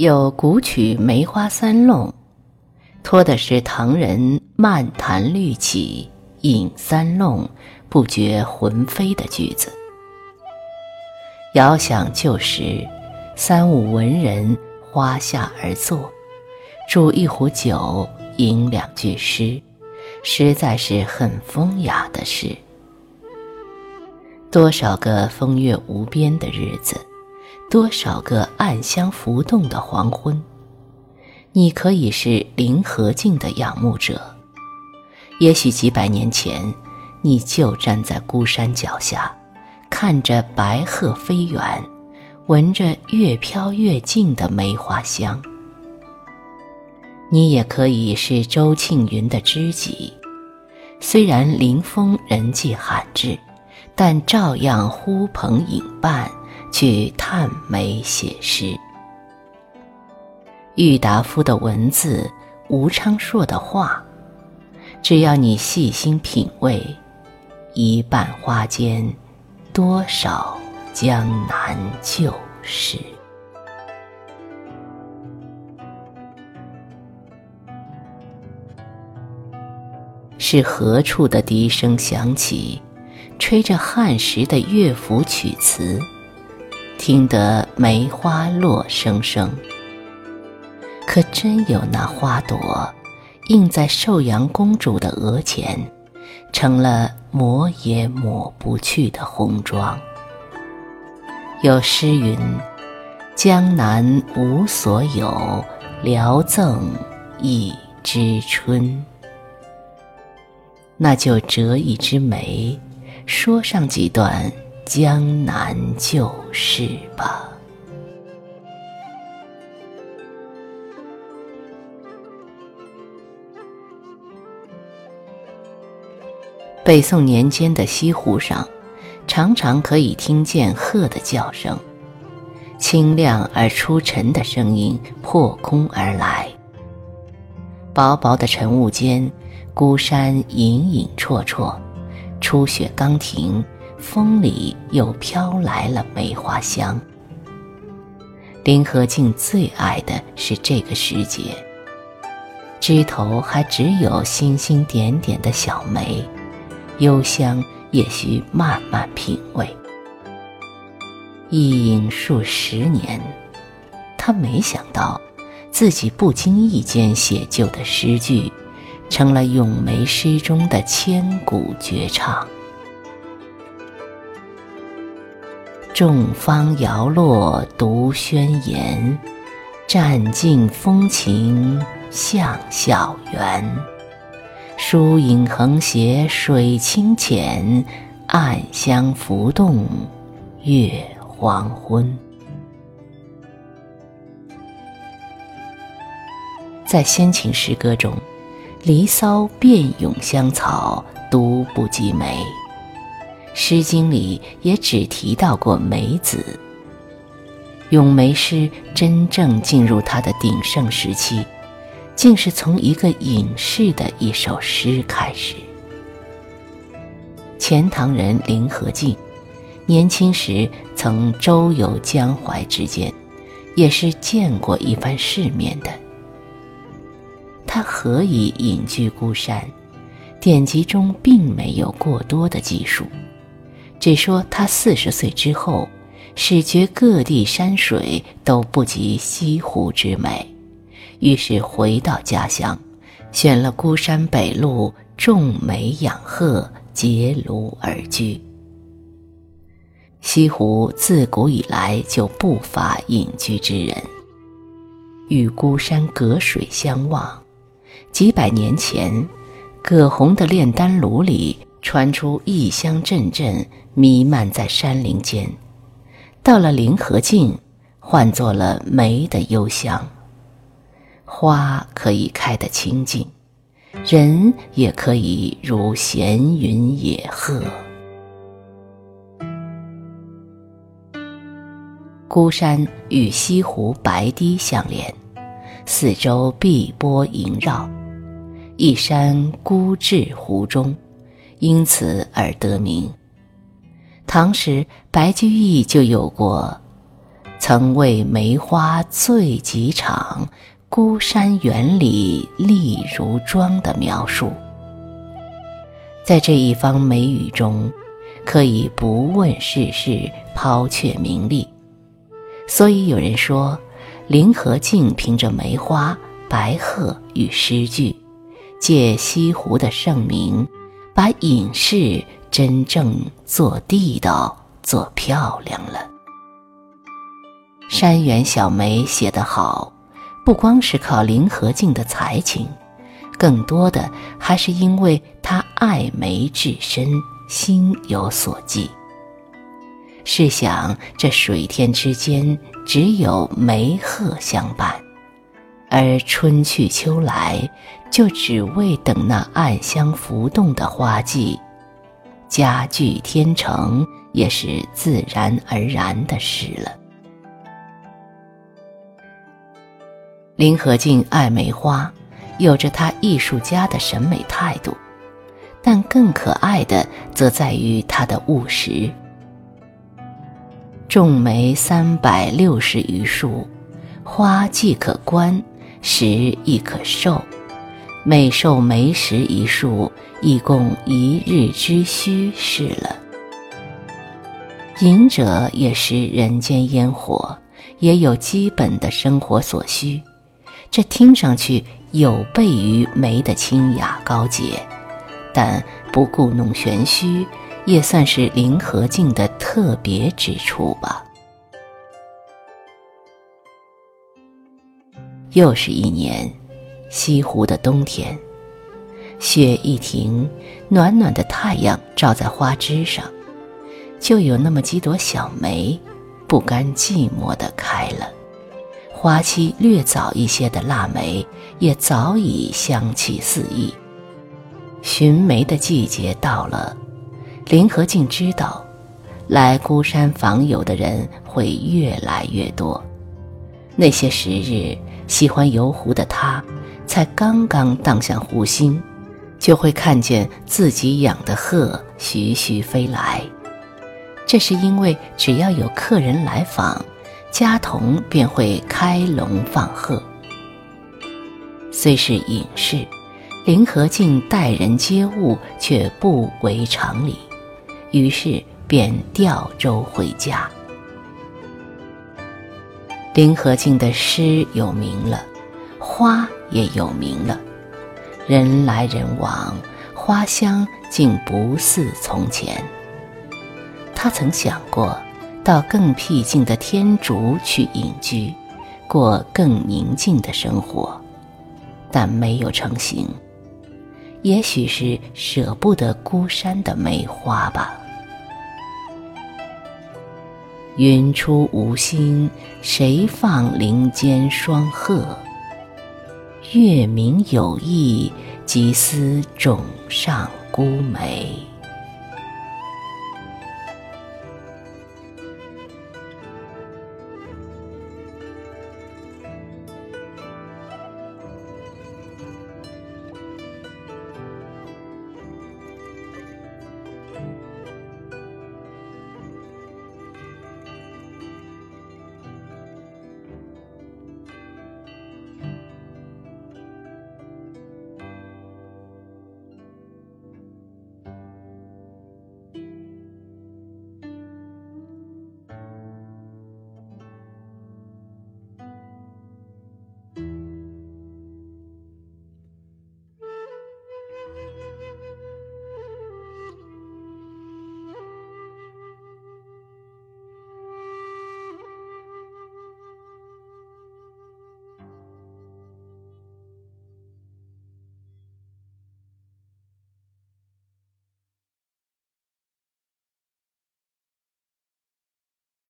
有古曲《梅花三弄》，托的是唐人漫谈绿绮，饮三弄，不觉魂飞的句子。遥想旧时，三五文人花下而坐，煮一壶酒，吟两句诗，实在是很风雅的事。多少个风月无边的日子，多少个暗香浮动的黄昏，你可以是林和靖的仰慕者。也许几百年前，你就站在孤山脚下。看着白鹤飞远，闻着越飘越近的梅花香。你也可以是周庆云的知己，虽然临风人迹罕至，但照样呼朋引伴去探梅写诗。郁达夫的文字，吴昌硕的画，只要你细心品味，一半花间。多少江南旧事？是何处的笛声响起，吹着汉时的乐府曲词，听得梅花落声声。可真有那花朵，映在寿阳公主的额前。成了抹也抹不去的红妆。有诗云：“江南无所有，聊赠一枝春。”那就折一枝梅，说上几段江南旧事吧。北宋年间的西湖上，常常可以听见鹤的叫声，清亮而出尘的声音破空而来。薄薄的晨雾间，孤山隐隐绰绰，初雪刚停，风里又飘来了梅花香。林和靖最爱的是这个时节，枝头还只有星星点点的小梅。幽香也需慢慢品味。一饮数十年，他没想到，自己不经意间写就的诗句，成了咏梅诗中的千古绝唱。众芳摇落独宣言，占尽风情向校园。疏影横斜水清浅，暗香浮动月黄昏。在先秦诗歌中，《离骚》遍咏香草，独不及梅。《诗经》里也只提到过梅子。咏梅诗真正进入它的鼎盛时期。竟是从一个隐士的一首诗开始。钱塘人林和靖，年轻时曾周游江淮之间，也是见过一番世面的。他何以隐居孤山？典籍中并没有过多的记述，只说他四十岁之后，始觉各地山水都不及西湖之美。于是回到家乡，选了孤山北麓，种梅养鹤，结庐而居。西湖自古以来就不乏隐居之人，与孤山隔水相望。几百年前，葛洪的炼丹炉里传出异香阵阵，弥漫在山林间；到了林和境，换作了梅的幽香。花可以开得清净，人也可以如闲云野鹤。孤山与西湖白堤相连，四周碧波萦绕，一山孤峙湖中，因此而得名。唐时白居易就有过曾为梅花醉几场，孤山园里丽如妆的描述。在这一方梅雨中，可以不问世事，抛却名利。所以有人说，林和靖凭着梅花、白鹤与诗句，借西湖的盛名，把隐士真正做地道。做漂亮了。山园小梅写得好，不光是靠林和靖的才情，更多的还是因为他爱梅至深，心有所寄。试想，这水天之间只有梅鹤相伴，而春去秋来，就只为等那暗香浮动的花季，佳句天成。也是自然而然的事了。林和靖爱梅花，有着他艺术家的审美态度，但更可爱的则在于他的务实。种梅三百六十余树，花既可观，食亦可受。每受梅食一数，亦共一日之需是了。隐者也食人间烟火，也有基本的生活所需。这听上去有悖于梅的清雅高洁，但不故弄玄虚，也算是林和靖的特别之处吧。又是一年，西湖的冬天，雪一停，暖暖的太阳照在花枝上。就有那么几朵小梅，不甘寂寞地开了。花期略早一些的腊梅，也早已香气四溢。寻梅的季节到了，林和靖知道，来孤山访友的人会越来越多。那些时日喜欢游湖的他，才刚刚荡向湖心，就会看见自己养的鹤徐徐飞来。这是因为只要有客人来访，家童便会开笼放鹤。虽是隐士，林和靖待人接物却不违常理，于是便调舟回家。林和靖的诗有名了，花也有名了，人来人往，花香竟不似从前。他曾想过到更僻静的天竺去隐居，过更宁静的生活，但没有成行。也许是舍不得孤山的梅花吧。云出无心，谁放林间双鹤？月明有意，即思冢上孤梅。